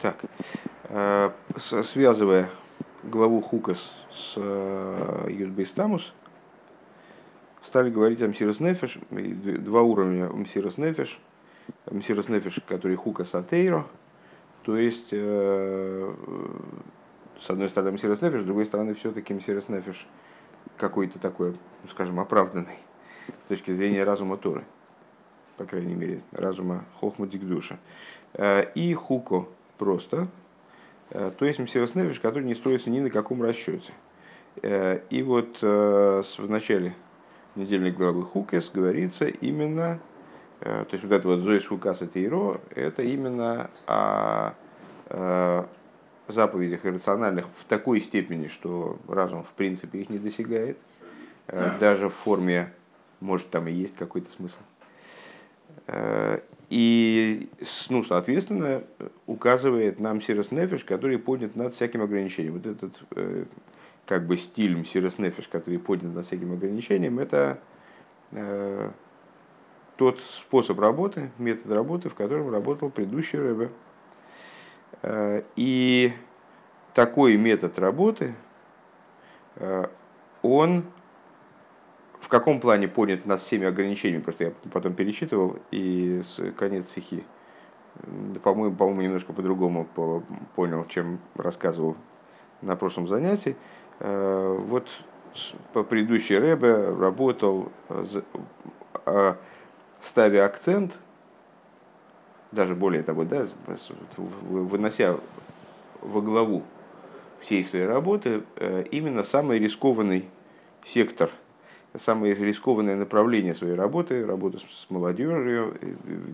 Так, э, связывая главу Хукас с э, Юдбейстамус, стали говорить о Мсирос Нефеш, два уровня Мсирос Нефеш, Мсирос Нефеш, который Хукас Атейро, то есть, э, с одной стороны Мсирос Нефеш, с другой стороны все-таки Мсирос Нефеш какой-то такой, ну, скажем, оправданный с точки зрения разума Торы, по крайней мере, разума Хохма Дикдуша. И Хуко, просто, э, то есть Мсирос Нефиш, который не строится ни на каком расчете. Э, и вот э, в начале недельной главы Хукес говорится именно, то есть вот это вот Зоис Хукас и Тейро, это именно о заповедях иррациональных в такой степени, что разум в принципе их не достигает, даже в форме, может там и есть какой-то смысл. И, ну, соответственно, указывает нам Сирос Нефиш, который поднят над всяким ограничением. Вот этот э, как бы стиль Сирос Нефиш, который поднят над всяким ограничением, это э, тот способ работы, метод работы, в котором работал предыдущий Рэбе. Э, и такой метод работы, э, он каком плане понят над всеми ограничениями, просто я потом перечитывал, и с конец стихи, по-моему, по-моему, немножко по-другому понял, чем рассказывал на прошлом занятии. Э, вот по предыдущей Рэбе работал, а, ставя акцент, даже более того, да, вынося во главу всей своей работы э, именно самый рискованный сектор – самое рискованное направление своей работы, работа с молодежью,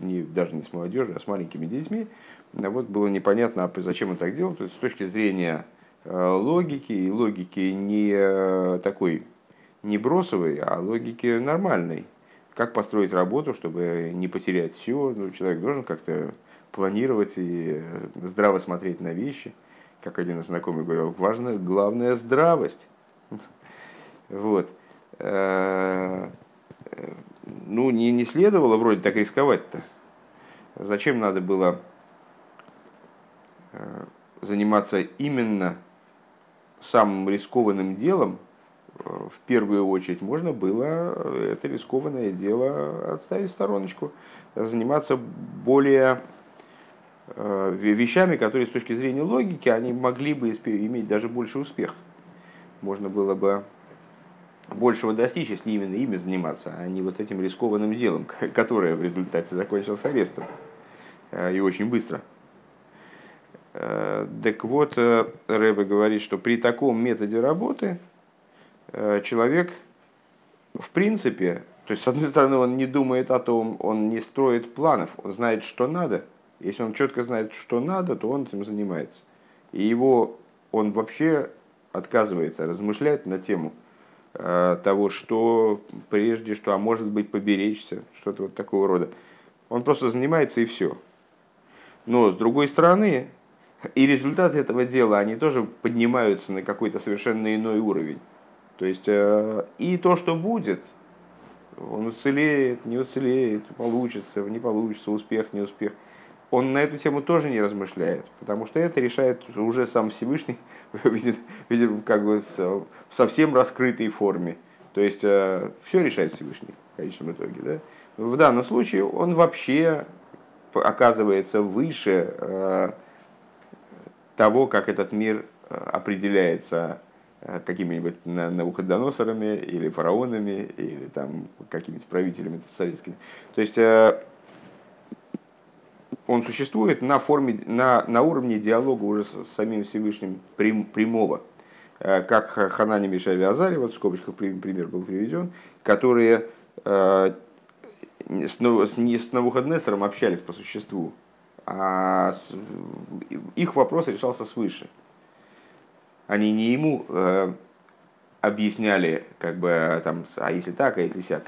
не, даже не с молодежью, а с маленькими детьми. Вот было непонятно, а зачем он так делал. То есть с точки зрения э, логики, и логики не э, такой не бросовой, а логики нормальной. Как построить работу, чтобы не потерять все. Ну, человек должен как-то планировать и э, здраво смотреть на вещи. Как один из знакомых говорил, важно, главное здравость. Вот. Э, ну, не, не следовало вроде так рисковать-то. Зачем надо было э, заниматься именно самым рискованным делом, э, в первую очередь можно было это рискованное дело отставить в стороночку, заниматься более вещами, которые с точки зрения логики, они могли бы иметь даже больше успех. Можно было бы большего достичь, если именно ими заниматься, а не вот этим рискованным делом, которое в результате закончилось арестом. Э, и очень быстро. Э, так вот, э, Рэбе говорит, что при таком методе работы человек, в принципе, то есть, с одной стороны, он не думает о том, он не строит планов, он знает, что надо. Если он четко знает, что надо, то он этим занимается. И его, он вообще отказывается размышлять на тему – того, что прежде, что, а может быть, поберечься, что-то вот такого рода. Он просто занимается и все. Но, с другой стороны, и результаты этого дела, они тоже поднимаются на какой-то совершенно иной уровень. То есть, э, и то, что будет, он уцелеет, не уцелеет, получится, не получится, успех, не успех – он на эту тему тоже не размышляет, потому что это решает уже сам Всевышний видим, как бы в совсем раскрытой форме. То есть э, все решает Всевышний в конечном итоге. Да? В данном случае он вообще оказывается выше э, того, как этот мир э, определяется какими-нибудь науходоносорами или фараонами или там какими-то правителями советскими. То есть он существует на, форме, на, на уровне диалога уже с самим Всевышним прям, прямого. Э, как Ханани Мишель Азари, вот в скобочках пример был приведен, которые э, с, не с Навуходнецером общались по существу, а с, их вопрос решался свыше. Они не ему э, объясняли, как бы, там, а если так, а если сяк.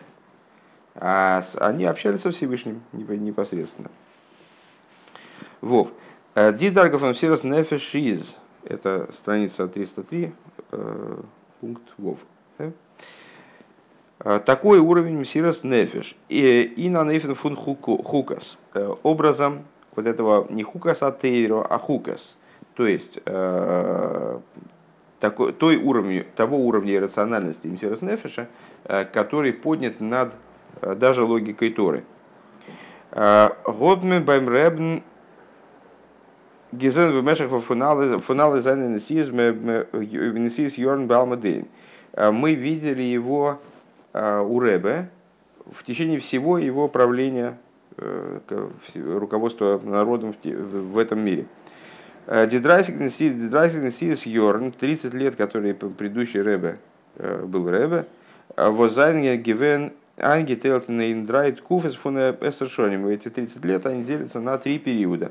А с, они общались со Всевышним непосредственно. Вов. Э, Дидаргов Амсирос Нефеш из. Это страница 303, э, пункт Вов. Э, такой уровень Мсирос Нефеш. И, на Нефен фун хукас. Образом вот этого не хукас атейро, а хукас. То есть такой, той уровня, того уровня иррациональности Мсирос Нефеша, который поднят над даже логикой Торы. Годмен beim Ребн Гизен в мешах фуналы за Несис Йорн Балмадейн. Мы видели его у Ребе в течение всего его правления руководства народом в этом мире. די דרייסיק נשיאות יארן, 30 лет, который предыдущий Ребе был Ребе, וואס זיינען געווען אנגעטיילט אין דריי תקופות פון עשר שנים. Эти 30 лет они делятся на три периода.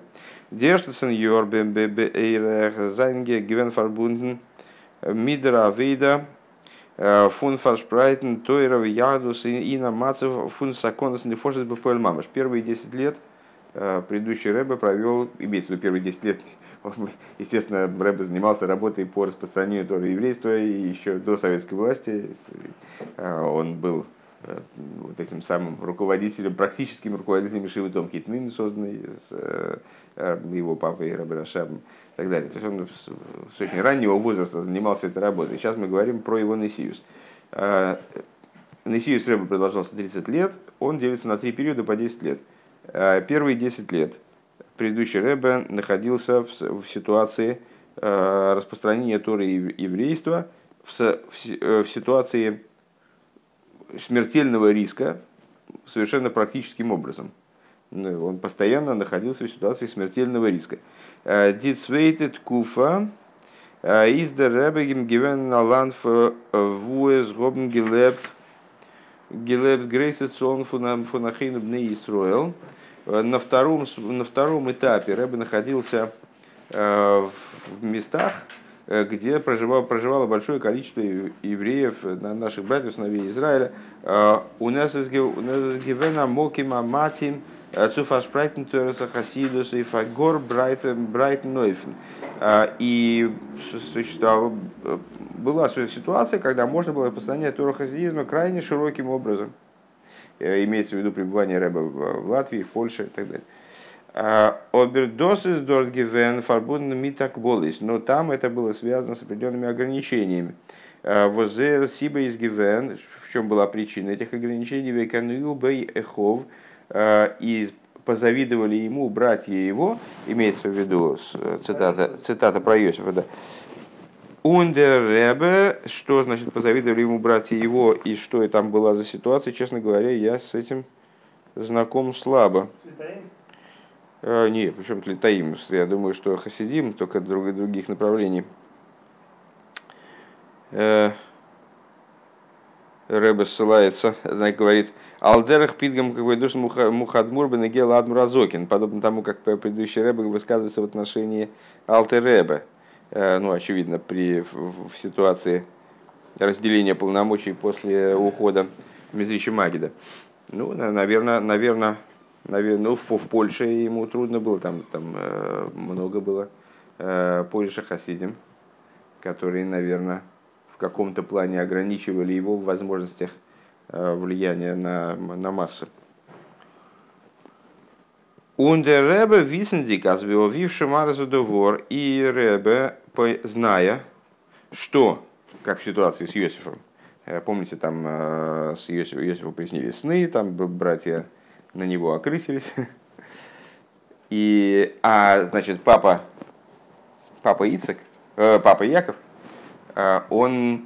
די ערשטע צען יאר בערך זיינען געווען פארבונדן Мидра Вейда фун Фаршпрайтен Тойров Ядус и на Мацев фун Саконас Нефошес Бефоэль Мамаш. Первые 10 лет предыдущий Рэбе провел, имеется в виду первые 10 лет, естественно, Рэбе занимался работой по распространению Торы еврейства и еще до советской власти он был Э, вот этим самым руководителем, практическим руководителем Шивы Том Китмин, созданный с, э, э, его папой Рабрашабом и так далее. То есть он с очень раннего возраста занимался этой работой. Сейчас мы говорим про его Несиус. Несиус Рэба продолжался 30 лет, он делится на три периода по 10 лет. Первые 10 лет предыдущий Рэбе находился в, ситуации распространения Торы еврейства, в ситуации смертельного риска совершенно практическим образом. Ну, он постоянно находился в ситуации смертельного риска. Дицвейтед куфа из land for wo es haben gelebt gelebt грейсет сон Achinu бне Исруэл. На втором, на втором этапе Рэбе находился э, в местах, где проживало, проживало большое количество евреев, э, наших братьев, сыновей Израиля. Э, у нас из Гивена Мокима Матим Цуфашпрайтен Тораса Хасидус и Фагор Брайтен Нойфен. И существовала, была ситуация, когда можно было распространять Тору хасидизма крайне широким образом. Имеется в виду пребывание Рэба в Латвии, в Польше и так далее. Обердосис дорт гивен фарбун митак болис. Но там это было связано с определенными ограничениями. Возер сиба из гивен, в чем была причина этих ограничений, веканую бей эхов, и позавидовали ему братья его, имеется в виду цитата, цитата про Иосифа, да, Ундер Ребе, что значит позавидовали ему братья его и что там была за ситуация, честно говоря, я с этим знаком слабо. А, не, причем Тлитаим. Я думаю, что Хасидим, только друг, других направлений. Э, Рэбе ссылается, она говорит, Алдерах пидгам какой душ мухадмур бенегел адмуразокин, подобно тому, как предыдущий Рэбе высказывается в отношении Алтер Рэбе. Э, ну, очевидно, при, в, в ситуации разделения полномочий после ухода Мизрича Магида. Ну, наверное, наверное, наверное, ну, в, в Польше ему трудно было, там, там э, много было э, Польша Хасидим, которые, наверное, в каком-то плане ограничивали его в возможностях э, влияния на, на массы. Ундер Ребе Висендик, азвиовивший Марзу Довор, и Ребе, зная, что, как в ситуации с Йосифом, э, помните, там э, с Йосифом, Йосифу приснились сны, там братья на него окрысились. И, а, значит, папа, папа Ицек, э, папа Яков, э, он,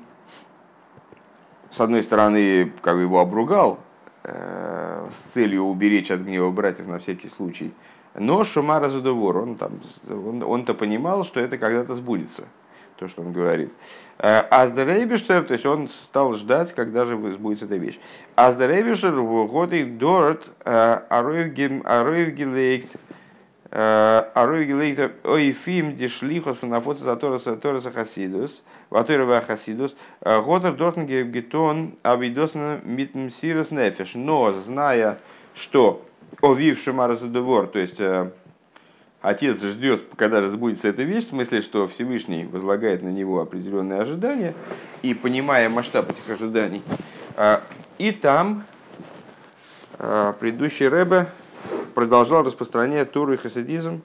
с одной стороны, как бы его обругал э, с целью уберечь от гнева братьев на всякий случай, но Шумара Задувор, он там, он, он-то понимал, что это когда-то сбудется то, что он говорит. Аздерейбиштер, то есть он стал ждать, когда же сбудется эта вещь. Аздерейбиштер в годы дорт ароевгилейкт ароевгилейкт ойфим дишлихос фанафоца затораса тораса хасидус ваторова хасидус годер дортен гетон авидосна митмсирос нефеш. Но зная, что овив шумара задувор, то есть э, отец ждет, когда разбудится эта вещь, в смысле, что Всевышний возлагает на него определенные ожидания, и понимая масштаб этих ожиданий, а, и там а, предыдущий Рэбе продолжал распространять Туру и хасидизм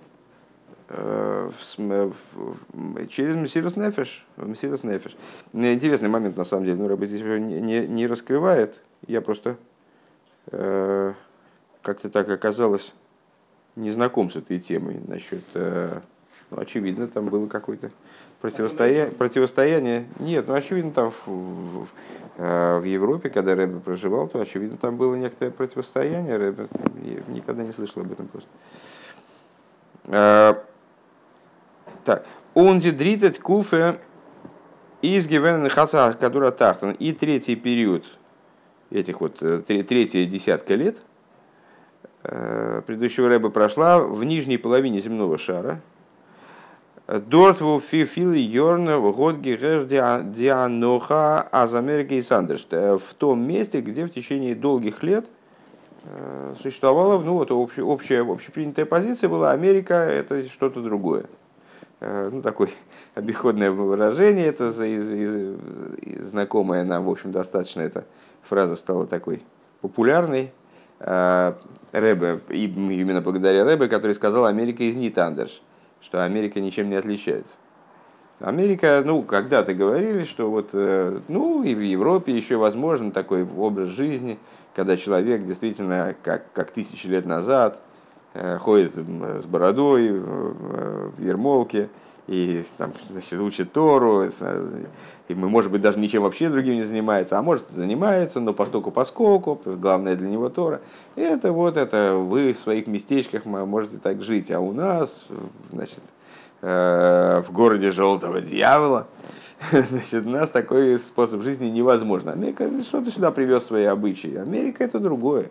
через Мессирос Нефеш. Мессирос Нефеш. Интересный момент, на самом деле, ну, Рэбе здесь не, не раскрывает. Я просто как-то так оказалось не знаком с этой темой насчет, э, ну, очевидно, там было какое-то противостояние, противостояние. Нет, ну, очевидно, там в, в, в Европе, когда Рэбе проживал, то, очевидно, там было некоторое противостояние. Рэбе, я никогда не слышал об этом просто. Так, он дритет куфе из хаца, который тахтан. И третий период этих вот, третья десятка лет – Э, предыдущего рэба прошла в нижней половине земного шара. Дортву фифил йорн год дианоха аз Америки и Сандерш. Э, в том месте, где в течение долгих лет э, существовала, ну вот общая, общепринятая позиция была, Америка это что-то другое. Ну, такое обиходное выражение, это знакомая нам, в общем, достаточно эта фраза стала такой популярной, Э, Рэбе, именно благодаря Рэбе, который сказал «Америка из Нитандерш», что Америка ничем не отличается. Америка, ну, когда-то говорили, что вот, э, ну, и в Европе еще возможен такой образ жизни, когда человек действительно, как, как тысячи лет назад, э, ходит с бородой в ермолке, и там, значит, учит Тору, и, может быть, даже ничем вообще другим не занимается, а может, занимается, но постоку поскольку, главное для него Тора. И это вот это, вы в своих местечках можете так жить, а у нас, значит, э, в городе желтого дьявола, значит, у нас такой способ жизни невозможно. Америка, что ты сюда привез свои обычаи? Америка это другое.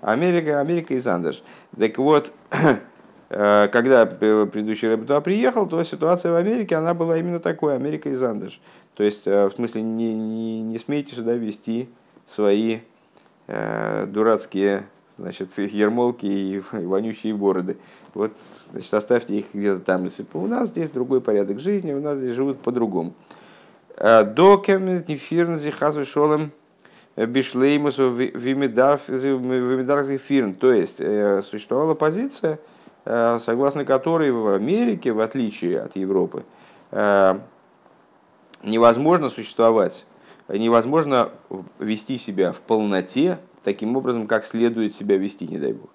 Америка, Америка и Сандерш. Так вот, когда предыдущий рэб туда приехал, то ситуация в Америке, она была именно такой, Америка и Зандыш. То есть, э, в смысле, не, не, не смейте сюда вести свои э, дурацкие значит, ермолки и, вонючие бороды. Вот, значит, оставьте их где-то там. У нас здесь другой порядок жизни, у нас здесь живут по-другому. Э, до кемнетнифирнзи хазвы шолем бишлеймус вимидарфирн. То есть, существовала позиция, Э, согласно которой в Америке, в отличие от Европы, э, невозможно существовать, невозможно вести себя в полноте таким образом, как следует себя вести, не дай бог.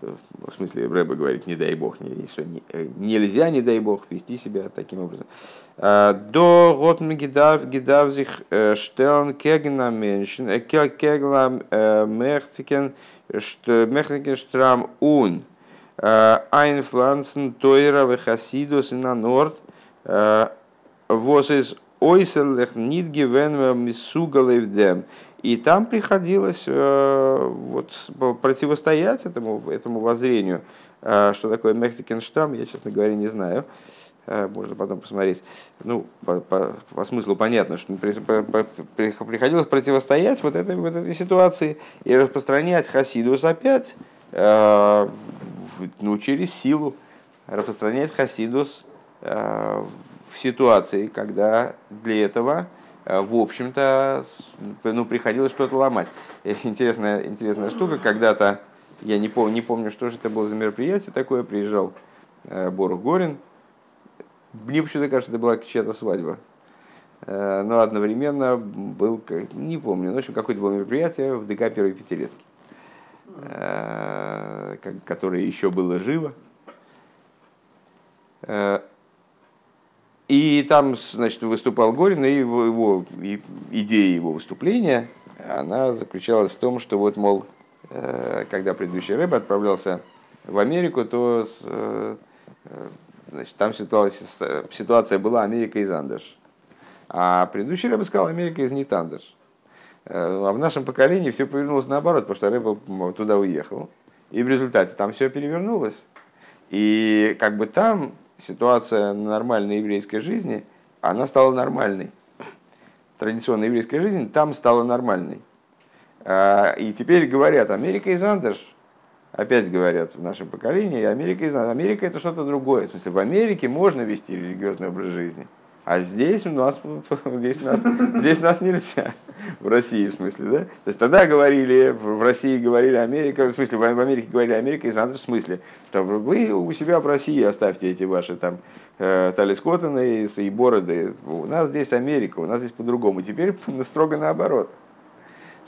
В смысле, Рэба говорит, не дай бог, не, что э, нельзя, не дай бог, вести себя таким образом. До Гидав Гидавзих Штелн Кегна Меншин Кегла Мехтикен Штрам Ун Айнфлансен Тойра Вехасидус на Норд Вос из Ойселех Нидгивен Мисугалевдем. И там приходилось э, вот, противостоять этому, этому воззрению. Э, что такое Мексикенштрам, я, честно говоря, не знаю. Э, можно потом посмотреть. Ну, по, по, по смыслу понятно, что приходилось противостоять вот этой, вот этой ситуации и распространять Хасидус опять ну, через силу распространять хасидус э, в ситуации, когда для этого, э, в общем-то, ну, приходилось что-то ломать. Интересная, интересная штука, когда-то, я не помню, не помню, что же это было за мероприятие такое, приезжал э, Бору Горин, мне почему-то кажется, это была чья-то свадьба. Но одновременно был, не помню, в общем, какое-то было мероприятие в ДК первой пятилетки. Э, которое еще было живо. Э, и там, значит, выступал Горин, и его, и идея его выступления, она заключалась в том, что вот, мол, э, когда предыдущий рэб отправлялся в Америку, то значит, там ситуация, ситуация была Америка из Андеш. А предыдущий рэб сказал Америка из Нитандеш. Э, а в нашем поколении все повернулось наоборот, потому что Рэба туда уехал. И в результате там все перевернулось. И как бы там ситуация нормальной еврейской жизни, она стала нормальной. Традиционная еврейская жизнь там стала нормальной. А, и теперь говорят, Америка из Андерш. Опять говорят в нашем поколении, Америка из Америка это что-то другое. В смысле, в Америке можно вести религиозный образ жизни. А здесь у нас, здесь у нас, здесь у нас нельзя. В России, в смысле, да? То есть тогда говорили, в России говорили Америка, в смысле, в Америке говорили Америка, и в смысле, что вы у себя в России оставьте эти ваши там э, талискотаны и бороды. У нас здесь Америка, у нас здесь по-другому. Теперь строго наоборот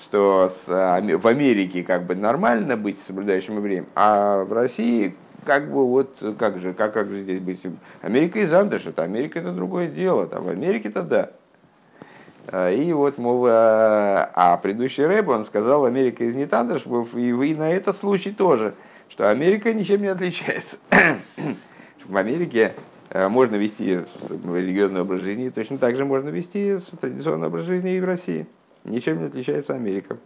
что с, в Америке как бы нормально быть соблюдающим время, а в России как бы вот, как же, как, как же здесь быть? Америка из Андыш, это Америка это другое дело, там в Америке-то да. А, и вот, мол, а, а предыдущий рэп, он сказал, Америка из Нитандыш, и вы на этот случай тоже, что Америка ничем не отличается. в Америке э, можно вести религиозный образ жизни, точно так же можно вести традиционный образ жизни и в России. Ничем не отличается Америка.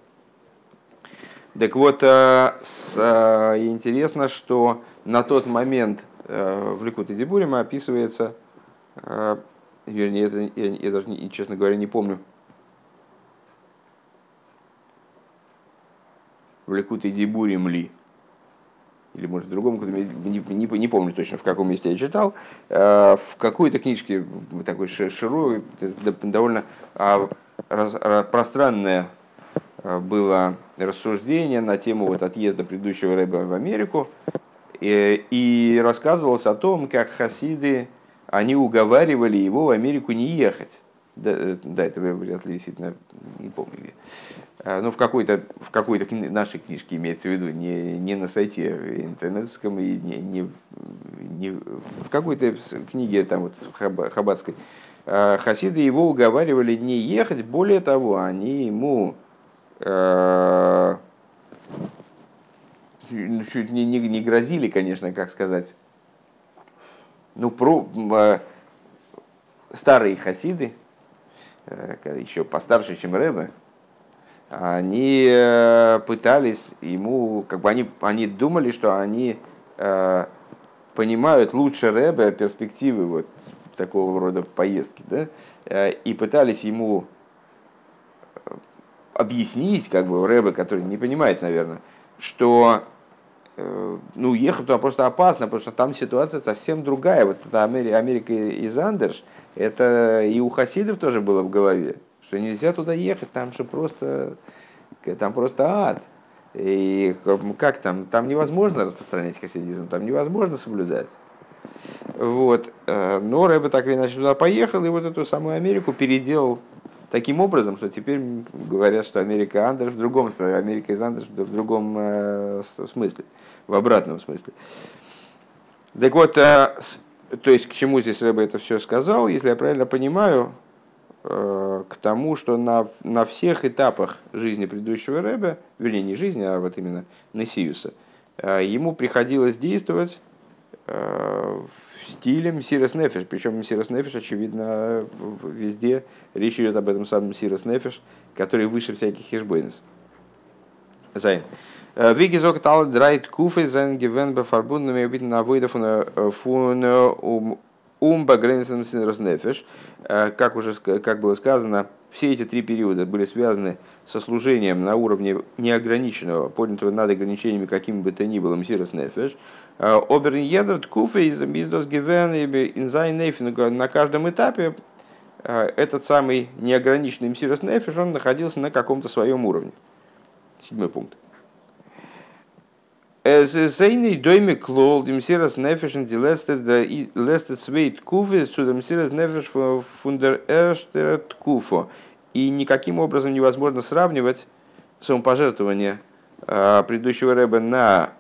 Так вот, э, интересно, что на тот момент э, в Ликут и Дебурим описывается, вернее, это, я, я даже, честно говоря, не помню, в Ликут и Дебурим ли, или может в другом, не, не, не помню точно, в каком месте я читал, в какой-то книжке, такой широкой, довольно а, пространная Э, было рассуждение на тему вот отъезда предыдущего рэба в Америку, и, и рассказывалось о том, как хасиды, они уговаривали его в Америку не ехать. Да, э, да это вряд ли действительно, не помню где. Э, ну, в какой-то, в какой-то нашей книжке имеется в виду, не, не на сайте интернетском, и не, не, не в какой-то книге там вот хаббатской. Хасиды его уговаривали не ехать, более того, они ему Э, чуть не, не, не грозили, конечно, как сказать, ну, про, э, старые хасиды, э, еще постарше, чем Рэбе, они пытались ему, как бы они, они думали, что они понимают лучше Рэбе перспективы вот такого рода поездки, да, и пытались ему объяснить, как бы, Рэбе, который не понимает, наверное, что э, ну, ехать туда просто опасно, потому что там ситуация совсем другая. Вот это Америка из Андерш, это и у хасидов тоже было в голове, что нельзя туда ехать, там же просто, там просто ад. И как там, там невозможно распространять хасидизм, там невозможно соблюдать. Вот. Э, но Рэбе так или иначе туда поехал, и вот эту самую Америку переделал таким образом, что теперь говорят, что Америка Андерш в другом смысле, Америка из Андерш в другом э, смысле, в обратном смысле. Так вот, э, то есть к чему здесь Рэбе это все сказал, если я правильно понимаю, э, к тому, что на, на всех этапах жизни предыдущего Рэбе, вернее не жизни, а вот именно Несиуса, ему приходилось действовать в стилем Сирос Нефиш. Причем Сирос Нефиш, очевидно, везде речь идет об этом самом Сирос Нефиш, который выше всяких хешбойнес. Зайн. Виги зог тал драйт куфе зен гивен бефарбунными убитым на выйда фун умба гренсен Сирос Нефиш. Как уже как было сказано, все эти три периода были связаны со служением на уровне неограниченного, поднятого над ограничениями каким бы то ни было, мсирос нефеш. Оберн едер ткуфе из биздос гивен на каждом этапе э, этот самый неограниченный мсирос нефеш, он находился на каком-то своем уровне. Седьмой пункт. Зейный дойме клол, демсирас нефешен, ди лестет свейт куфе, судам сирас нефеш фундер эрштерет. И никаким образом невозможно сравнивать самопожертвование предыдущего рэба на,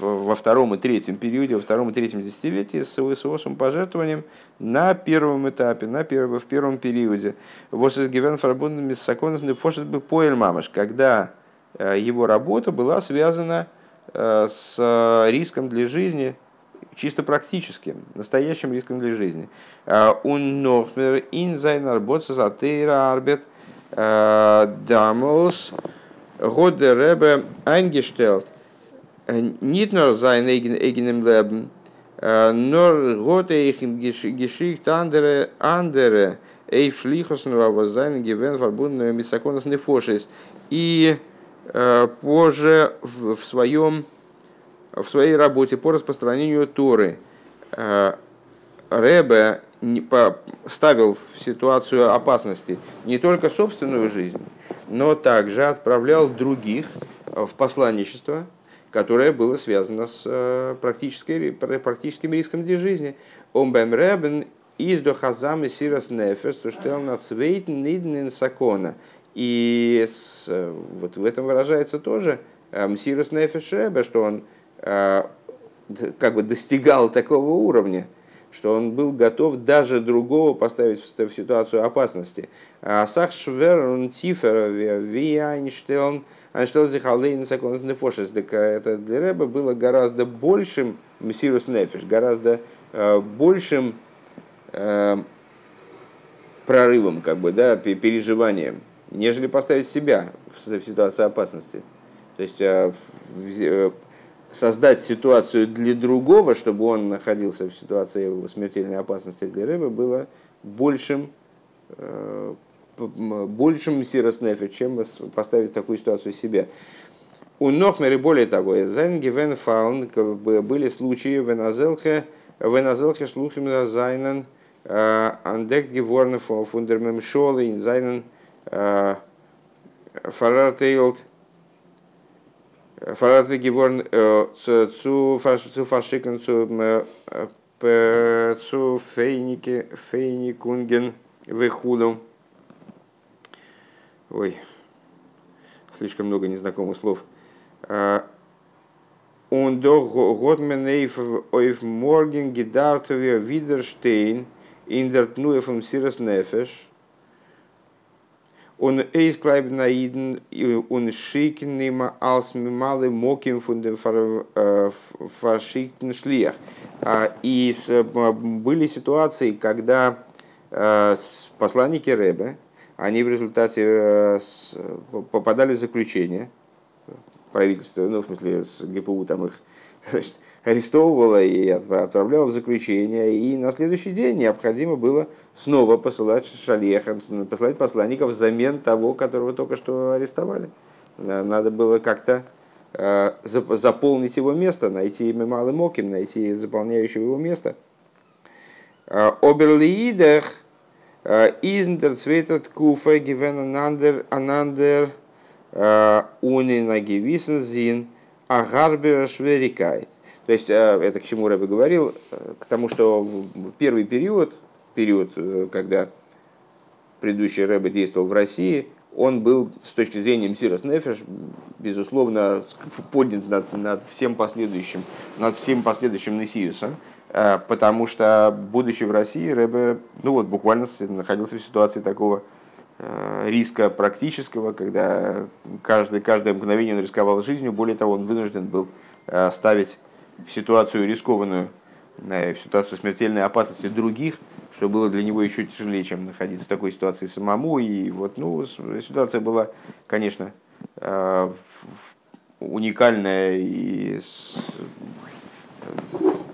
во втором и третьем периоде, во втором и третьем десятилетии с его самопожертвованием на первом этапе, на первом, в первом периоде. Вот из Гивен Фарбундами с Фошет бы поэль мамаш, когда его работа была связана с с э, риском для жизни, чисто практическим, настоящим риском для жизни. Он нохмер ин зайнер ботсас атеира арбет дамос годе ребе eingestelt. Nicht nur sein eigenem Leben, nur Gott eichen geschickt andere, andere, Эйв шлихосен was sein gewinn verbunden mit Sakonas Nefошис. И позже в, своем, в своей работе по распространению Торы э, Ребе ставил в ситуацию опасности не только собственную жизнь, но также отправлял других в посланничество, которое было связано с э, практическим риском для жизни. Омбем ребен из до хазам и сирос нефес, то что он цвейтен ниднен сакона. И с, вот в этом выражается тоже сирос нефес ребе, что он э, как бы достигал такого уровня, что он был готов даже другого поставить в ситуацию опасности. А Сах Швер, он Тифер, Ви Айнштейн, Айнштейн Саконс Нефошес. Это для Рэба было гораздо большим Мессирус Нефиш, гораздо э, большим э, прорывом, как бы, да, переживанием, нежели поставить себя в ситуацию опасности. То есть э, создать ситуацию для другого, чтобы он находился в ситуации смертельной опасности для рыбы, было большим, э, большим сироснефе, чем поставить такую ситуацию себе. У Нохмери, более того, Зайн Гивен Фаун, были случаи в Эназелхе, в Эназелхе шлухим Зайнен, э, Андек Геворн Фундермем Шолы, Зайнен Фарартейлд, Фараты Геворн verschicken zu, zu Фейнике, Фейникунген Вехуду. Ой, слишком много незнакомых слов. Und doch Gottman auf morgen gedacht wir Widerstehen in der Tnue vom Siras Nefesh он эйс клайб наиден, он шикен нема алс мималы моким фундем фаршиктен шлиях. И были ситуации, когда посланники Рэбе, они в результате попадали в заключение, правительство, ну, в смысле, с ГПУ там их значит, арестовывала и отправляла в заключение, и на следующий день необходимо было снова посылать шалеха, посылать посланников взамен того, которого только что арестовали. Надо было как-то э, заполнить его место, найти имя Малый Моким, найти заполняющего его место. Э, Оберлиидах э, изндер цветет куфа гивен анандер унина гивисен зин агарбера шверикайт. То есть это к чему Рэбе говорил, к тому, что в первый период период, э, когда предыдущий Рэбе действовал в России, он был с точки зрения Мсирос Нефеш, безусловно, поднят над, над всем последующим, над всем последующим Несиусом, э, потому что, будучи в России, Рэбе, ну вот, буквально находился в ситуации такого э, риска практического, когда каждый, каждое мгновение он рисковал жизнью, более того, он вынужден был ставить в ситуацию рискованную, в ситуацию смертельной опасности других, что было для него еще тяжелее, чем находиться в такой ситуации самому. И вот, ну, ситуация была, конечно, э, уникальная и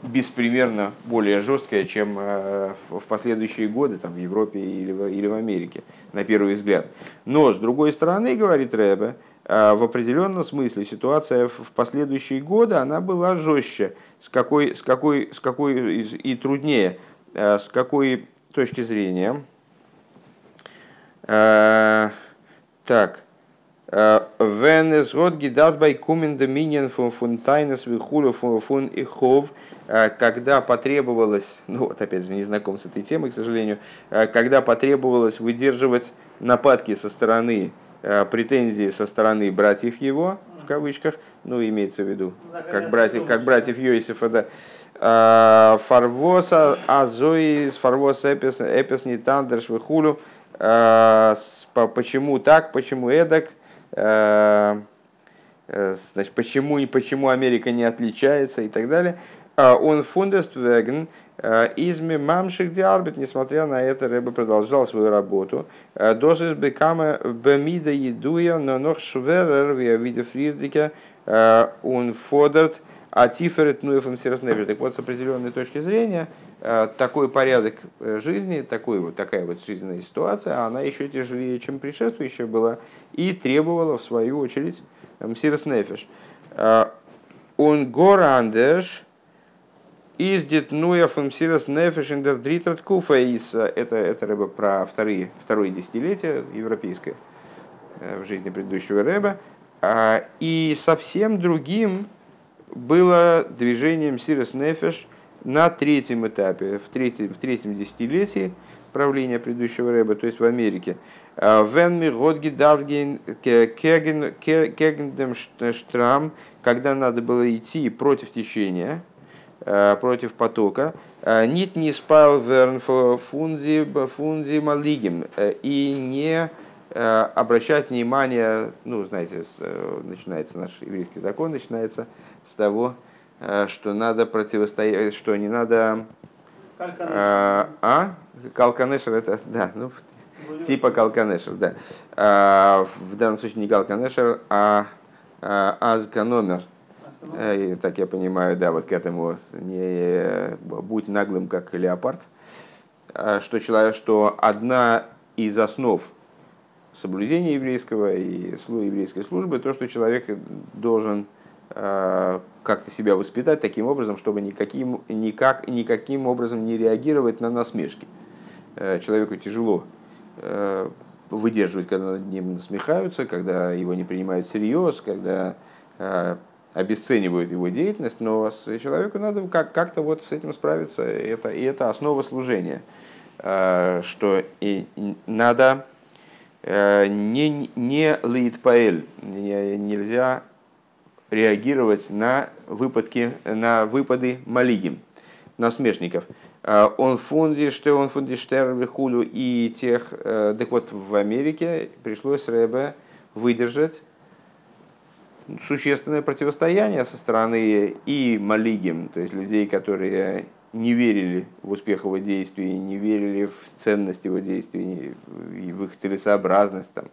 беспримерно более жесткая, чем э, в последующие годы там, в Европе или в, или в Америке, на первый взгляд. Но, с другой стороны, говорит Рэбе, э, в определенном смысле ситуация в последующие годы она была жестче, с какой, с какой, с какой и труднее Э, с какой точки зрения? Так. Wenn es Gott gedacht bei kommen Dominion von von Tainas Вихуля фун Ихов, когда потребовалось, ну вот опять же не знаком с этой темой, к сожалению, э, когда потребовалось выдерживать нападки со стороны, претензии со стороны братьев его, в кавычках, ну имеется в виду, как братьев, как братьев Йосифа, да, фарвоса азоис, фарвос эпис, эпис не тандерш выхулю. Э, почему так, почему эдак? Э, значит, почему, почему Америка не отличается и так далее. Он фундест веген изми мамших диарбит, несмотря на это, Рэбе продолжал свою работу. Досис бекама бемида едуя, но нох шверер, виде фрирдике, он фодерт, а тиферет нуэфом сиросневер. Так вот, с определенной точки зрения, такой порядок э, жизни, такой вот, такая вот жизненная ситуация, она еще тяжелее, чем предшествующая была, и требовала, в свою очередь, сироснефиш. Э, он горандеш, из Детнуя функсирос нефешендер дритрат куфа из это это рыба про вторые второе десятилетие европейское в жизни предыдущего рэба. И совсем другим было движением Сирос Нефеш на третьем этапе, в третьем, в третьем десятилетии правления предыдущего рэба, то есть в Америке. Вен ми годги давген кегендем штрам, когда надо было идти против течения, э, против потока, э, нит не спал верн фунди, фунди малигим, э, и не обращать внимание, ну, знаете, начинается наш еврейский закон, начинается с того, что надо противостоять, что не надо... А? Калканешер это, да, ну, типа Калканешер, да. В данном случае не Калканешер, а, а Азканомер. Э, так я понимаю, да, вот к этому не будь наглым, как леопард. А, что, человек, что одна из основ соблюдения еврейского и еврейской службы, то, что человек должен а, как-то себя воспитать таким образом, чтобы никаким, никак, никаким образом не реагировать на насмешки. Э, человеку тяжело Э, выдерживать, когда над ним насмехаются, когда его не принимают всерьез, когда э, обесценивают его деятельность, но человеку надо как- как-то вот с этим справиться, это, и это основа служения, э, что и надо не, не лейтпаэль, нельзя реагировать на выпадки, на выпады малигим, насмешников. Э, он фунди, что он фунди штервихулю и тех, э, так вот в Америке пришлось Рэбе выдержать существенное противостояние со стороны и малигим, то есть людей, которые не верили в успех его действий, не верили в ценность его действий и в их целесообразность, там,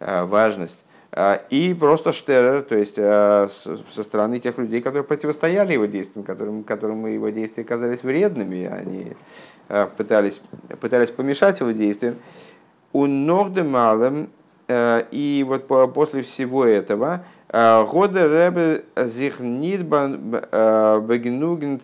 э, важность. А, и просто Штерер, то есть а, со стороны тех людей, которые противостояли его действиям, которым, которым его действия казались вредными, они а, пытались, пытались помешать его действиям. У Норде Малем, и вот после всего этого, Года Ребе Зихнит Бегнугент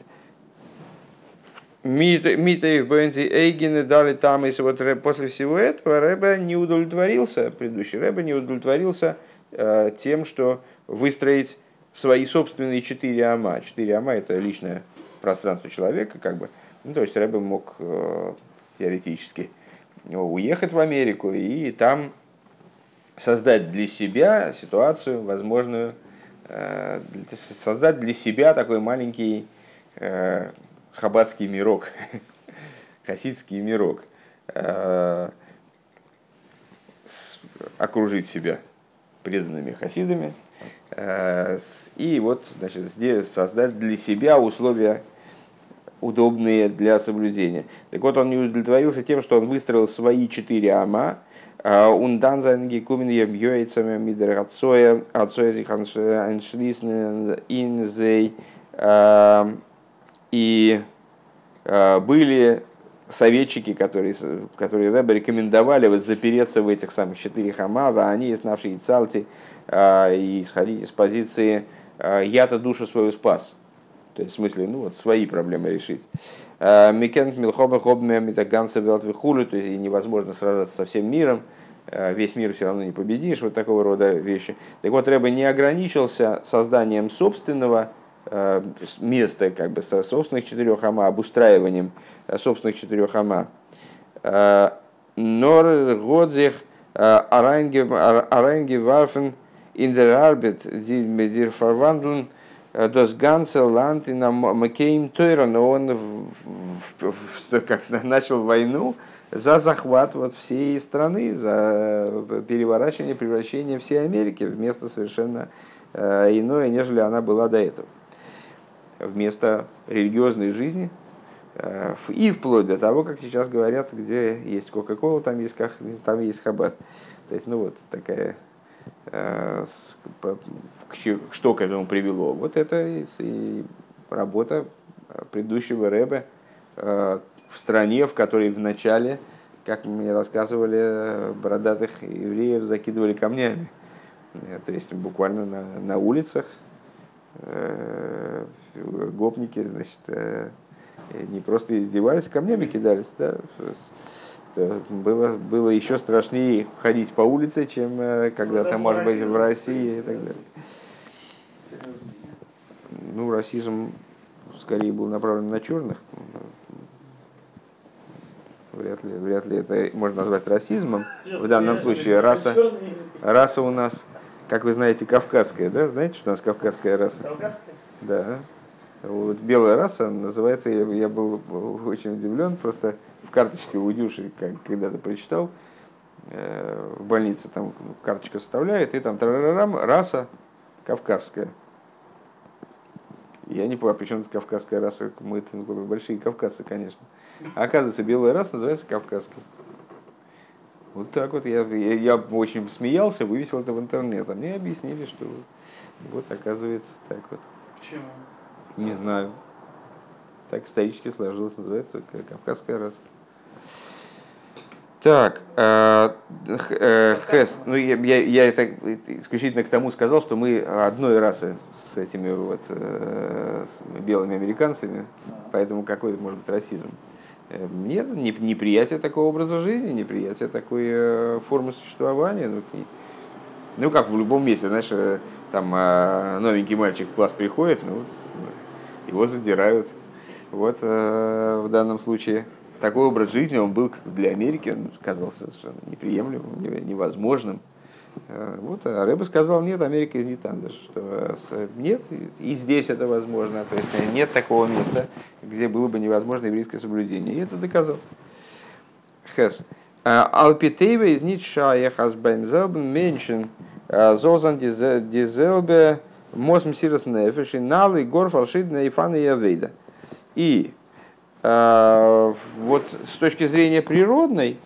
Митаев Бензи Эйгены дали там, если вот после всего этого Рэбе не удовлетворился, предыдущий Рэбе не удовлетворился э, тем, что выстроить свои собственные четыре ама. Четыре ама это личное пространство человека, как бы. Ну, то есть Рэбе мог э, теоретически уехать в Америку и там создать для себя ситуацию, возможную, э, создать для себя такой маленький хаббатский мирок, хасидский мирок, э, окружить себя преданными хасидами, э, и вот, значит, здесь создать для себя условия удобные для соблюдения. Так вот, он не удовлетворился тем, что он выстроил свои четыре ама, Ундан э, зайнги кумен ем йойцами мидер отцоя, отцоя зиханшлисн инзей, и э, были советчики, которые, которые Рэбе рекомендовали вот запереться в этих самых четырех амава, они, знавшие Цалти, э, и исходить из позиции э, «я-то душу свою спас». То есть, в смысле, ну вот, свои проблемы решить. Микент милхоба хобме митаганса велтвихулю, то есть невозможно сражаться со всем миром, весь мир все равно не победишь, вот такого рода вещи. Так вот, Рэбе не ограничился созданием собственного Э, место как бы со собственных четырех ама, обустраиванием э, собственных четырех ама. Э, нор годзих аранги варфен in der Arbeit, verwandeln, das ganze Land in Макейм но он как начал войну за захват вот всей страны, за переворачивание, превращение всей Америки в место совершенно иное, нежели она была до этого вместо религиозной жизни, э, и вплоть до того, как сейчас говорят, где есть Кока-Кола, там есть, там есть Хаббат. То есть, ну вот такая, э, что к этому привело? Вот это и работа предыдущего Рэбе э, в стране, в которой в начале, как мне рассказывали, бородатых евреев закидывали камнями. То есть буквально на, на улицах э, гопники, значит, э, не просто издевались, камнями кидались, да, было, было еще страшнее ходить по улице, чем э, когда-то, может быть, в России и так далее. Ну, расизм скорее был направлен на черных. Вряд ли, вряд ли это можно назвать расизмом. В данном случае раса, раса у нас, как вы знаете, кавказская, да? Знаете, что у нас кавказская раса? Кавказская? Да. Вот белая раса называется, я, я был очень удивлен, просто в карточке у Дюши когда-то прочитал, э, в больнице там карточка составляет, и там тарарарам, раса кавказская. Я не понял, почему это кавказская раса, мы это ну, большие кавказцы, конечно. А оказывается, белая раса называется кавказской. Вот так вот я, я, я очень смеялся, вывесил это в интернет. А мне объяснили, что вот оказывается так вот. Почему? Не знаю. Так исторически сложилось, называется кавказская раса. Так, э, э, Хэс, ну я, я, я это исключительно к тому сказал, что мы одной расы с этими вот э, с белыми американцами, поэтому какой может быть расизм? Нет, неприятие такого образа жизни, неприятие такой формы существования. Ну, ну, как в любом месте, знаешь, там новенький мальчик в класс приходит, ну, его задирают. Вот в данном случае такой образ жизни, он был для Америки, он казался совершенно неприемлемым, невозможным. Э, вот, а Рэба сказал, нет, Америка не там, что нет, и здесь это возможно, то есть нет такого места, где было бы невозможно еврейское соблюдение. И это доказал. Хес. «А, Алпитейва из Ницша Хасбайм Зелбен меньшин а, Зозан Дизелбе Мосм Сирос Нефеш и Налы Гор Фалшидна Ифана Явейда. И вот с точки зрения природной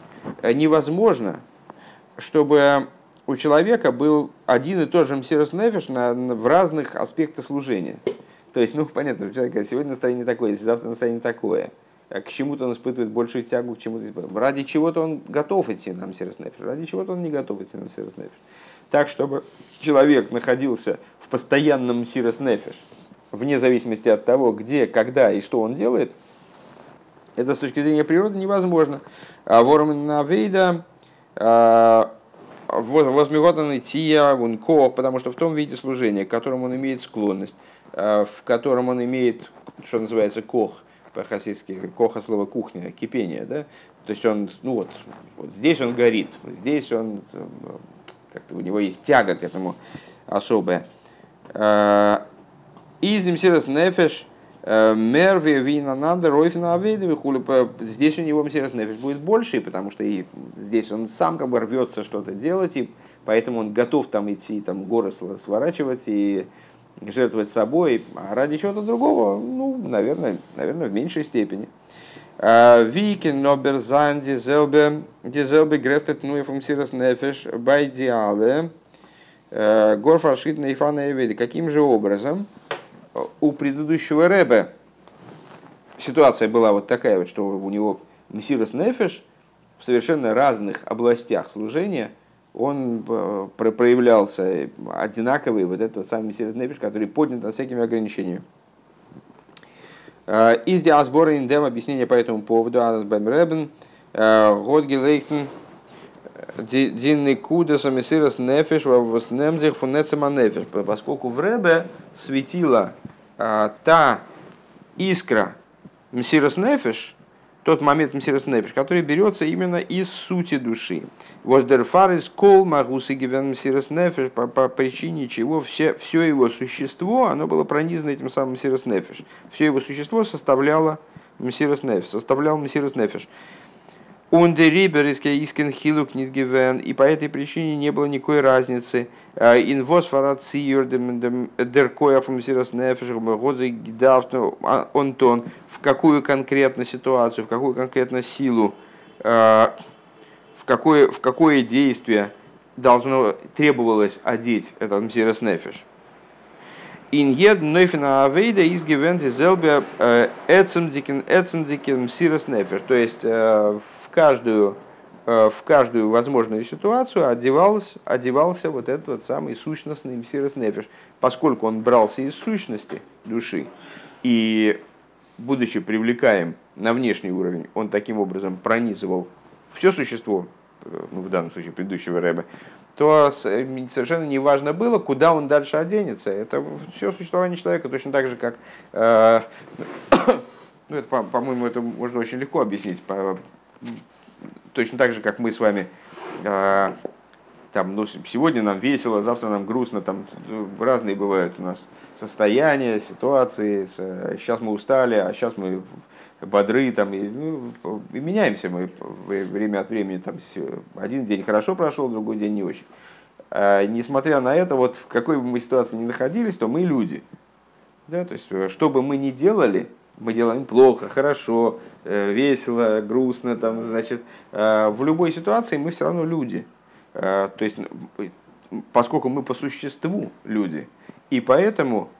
э, невозможно, чтобы у человека был один и тот же мсирос нефиш на, в разных аспектах служения. То есть, ну, понятно, у человека сегодня настроение такое, завтра настроение такое. А к чему-то он испытывает большую тягу, к чему-то Ради чего-то он готов идти на мсирос нефиш, ради чего-то он не готов идти на мсирос нефиш. Так, чтобы человек находился в постоянном мсирос нефиш, вне зависимости от того, где, когда и что он делает – это с точки зрения природы невозможно. А Вором Навейда а, возмеготан тия кох, потому что в том виде служения, к которому он имеет склонность, а, в котором он имеет, что называется, кох, по-хасидски, коха слово кухня, кипение, да, то есть он, ну вот, вот здесь он горит, здесь он, как-то у него есть тяга к этому особая. Изним сирос нефеш, Мерви, вина надо, ройфина авейда, хули. Здесь у него мсирос нефиш будет больше, потому что и здесь он сам как бы рвется что-то делать, и поэтому он готов там идти, там горы сворачивать и жертвовать собой, а ради чего-то другого, ну, наверное, наверное, в меньшей степени. Викин ноберзайн дизелбе дизелбе грестет нуефум сирос нефиш байдиале горфашит нейфана Каким же образом? У предыдущего Рэбе ситуация была вот такая вот, что у него Мессирос Нефеш в совершенно разных областях служения он э, проявлялся одинаковый, вот этот самый Мессирос Нефеш, который поднят над всякими ограничениями. Э, из диасбора индем объяснение по этому поводу Асбайм Ребен, э, Годги Лейхтен, Динный Кудеса Мессирос Нефеш, Воснемзих Фунецема Нефеш, поскольку в Ребе светила а, та искра Мсирос Нефеш, тот момент Мсирос Нефеш, который берется именно из сути души. Воздерфар из кол магусы гивен Мсирос Нефеш, по, по причине чего все, все его существо, оно было пронизано этим самым Мсирос Нефеш. Все его существо составляло Мсирос Нефеш, составлял Мсирос Нефеш. Ундерибер искен хилук нидгивен, и по этой причине не было никакой разницы. Э, Инвоз фарациюр мсирос нефеш годзе онтон, в какую конкретно ситуацию, в какую конкретно силу, э, в какое, в какое действие должно, требовалось одеть этот мсирос нефеш. Иньед нойфина авейда из гивенти зелбе эцемдикен эцемдикен мсирос нефеш. То есть в каждую в каждую возможную ситуацию одевался, одевался вот этот вот самый сущностный мсирос нефиш, поскольку он брался из сущности души и, будучи привлекаем на внешний уровень, он таким образом пронизывал все существо, ну, в данном случае предыдущего рэба, то совершенно не важно было, куда он дальше оденется. Это все существование человека точно так же, как... Э, ну, это, по-моему, это можно очень легко объяснить. Точно так же, как мы с вами... Э, там, ну, сегодня нам весело, завтра нам грустно, там разные бывают у нас состояния, ситуации. Сейчас мы устали, а сейчас мы бодры, там, и, ну, и меняемся мы время от времени. Там, один день хорошо прошел, другой день не очень. А, несмотря на это, вот в какой бы мы ситуации ни находились, то мы люди. Да, то есть, э, что бы мы ни делали, мы делаем плохо, хорошо, э, весело, грустно, там, значит, э, в любой ситуации мы все равно люди. То есть, поскольку мы по существу люди, и поэтому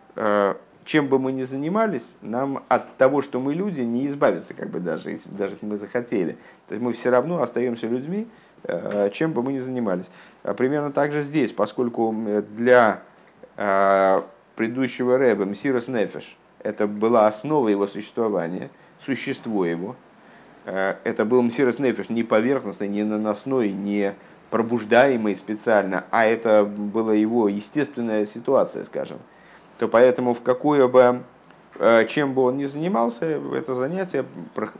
чем бы мы ни занимались, нам от того, что мы люди, не избавиться, как бы даже, если даже мы захотели. То есть мы все равно остаемся людьми, э, чем бы мы ни занимались. А примерно так же здесь, поскольку для э, предыдущего Рэба Мсирос Нефеш это была основа его существования, существо его. Э, это был Мсирос Нефеш не поверхностный, не наносной, не пробуждаемый специально, а это была его естественная ситуация, скажем то поэтому в какое бы, э, чем бы он ни занимался, это занятие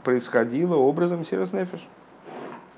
происходило образом Сирос Нефиш.